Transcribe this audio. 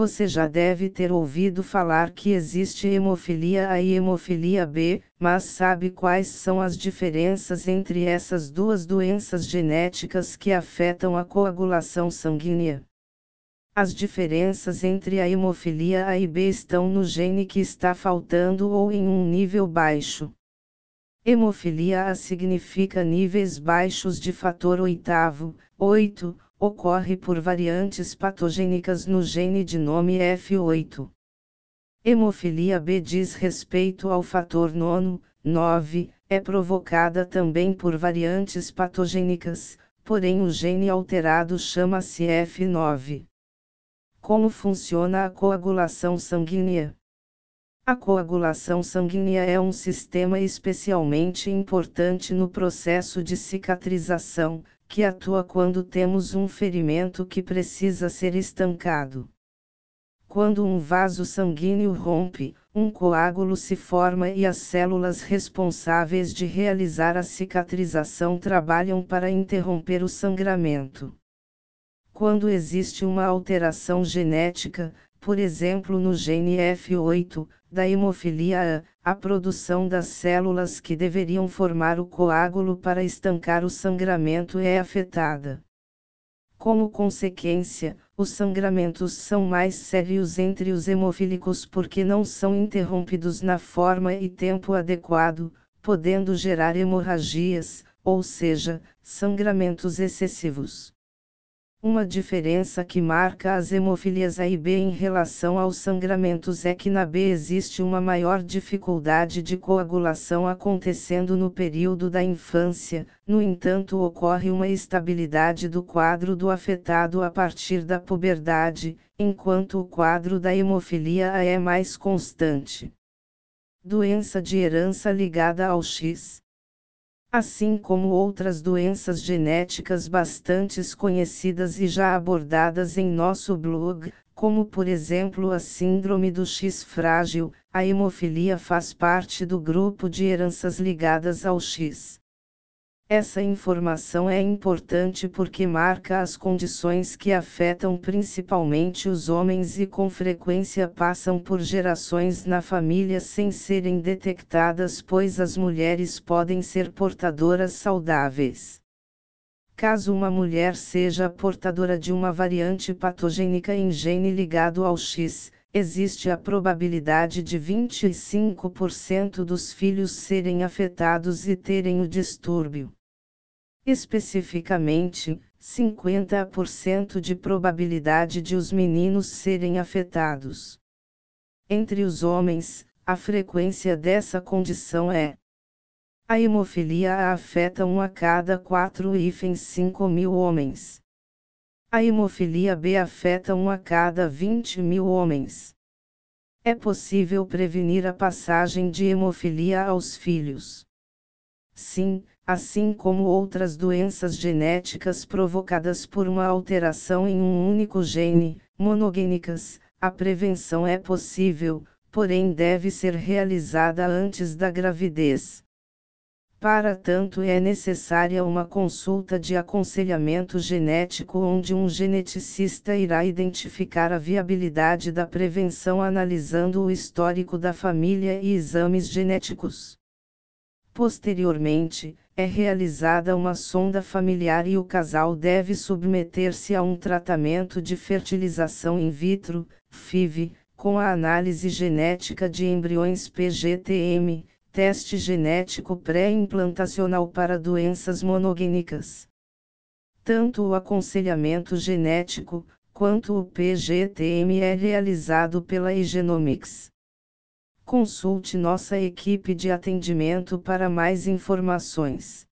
Você já deve ter ouvido falar que existe hemofilia A e hemofilia B, mas sabe quais são as diferenças entre essas duas doenças genéticas que afetam a coagulação sanguínea? As diferenças entre a hemofilia A e B estão no gene que está faltando ou em um nível baixo. Hemofilia A significa níveis baixos de fator oitavo, 8, ocorre por variantes patogênicas no gene de nome F8. Hemofilia B diz respeito ao fator nono, 9, é provocada também por variantes patogênicas, porém o gene alterado chama-se F9. Como funciona a coagulação sanguínea? A coagulação sanguínea é um sistema especialmente importante no processo de cicatrização, que atua quando temos um ferimento que precisa ser estancado. Quando um vaso sanguíneo rompe, um coágulo se forma e as células responsáveis de realizar a cicatrização trabalham para interromper o sangramento. Quando existe uma alteração genética, por exemplo no gene F8, da hemofilia A, a produção das células que deveriam formar o coágulo para estancar o sangramento é afetada. Como consequência, os sangramentos são mais sérios entre os hemofílicos porque não são interrompidos na forma e tempo adequado, podendo gerar hemorragias, ou seja, sangramentos excessivos. Uma diferença que marca as hemofilias A e B em relação aos sangramentos é que na B existe uma maior dificuldade de coagulação acontecendo no período da infância, no entanto, ocorre uma estabilidade do quadro do afetado a partir da puberdade, enquanto o quadro da hemofilia A é mais constante. Doença de herança ligada ao X assim como outras doenças genéticas bastante conhecidas e já abordadas em nosso blog, como por exemplo a síndrome do X frágil, a hemofilia faz parte do grupo de heranças ligadas ao X. Essa informação é importante porque marca as condições que afetam principalmente os homens e com frequência passam por gerações na família sem serem detectadas, pois as mulheres podem ser portadoras saudáveis. Caso uma mulher seja portadora de uma variante patogênica em gene ligado ao X, existe a probabilidade de 25% dos filhos serem afetados e terem o distúrbio. Especificamente, 50% de probabilidade de os meninos serem afetados. Entre os homens, a frequência dessa condição é. A hemofilia afeta 1 a cada 4 hífens 5 mil homens. A hemofilia B afeta 1 a cada 20 mil homens. É possível prevenir a passagem de hemofilia aos filhos. Sim, assim como outras doenças genéticas provocadas por uma alteração em um único gene, monogênicas, a prevenção é possível, porém deve ser realizada antes da gravidez. Para tanto, é necessária uma consulta de aconselhamento genético onde um geneticista irá identificar a viabilidade da prevenção analisando o histórico da família e exames genéticos. Posteriormente, é realizada uma sonda familiar e o casal deve submeter-se a um tratamento de fertilização in vitro, FIV, com a análise genética de embriões PGTM, teste genético pré-implantacional para doenças monogênicas. Tanto o aconselhamento genético, quanto o PGTM é realizado pela Egenomics. Consulte nossa equipe de atendimento para mais informações.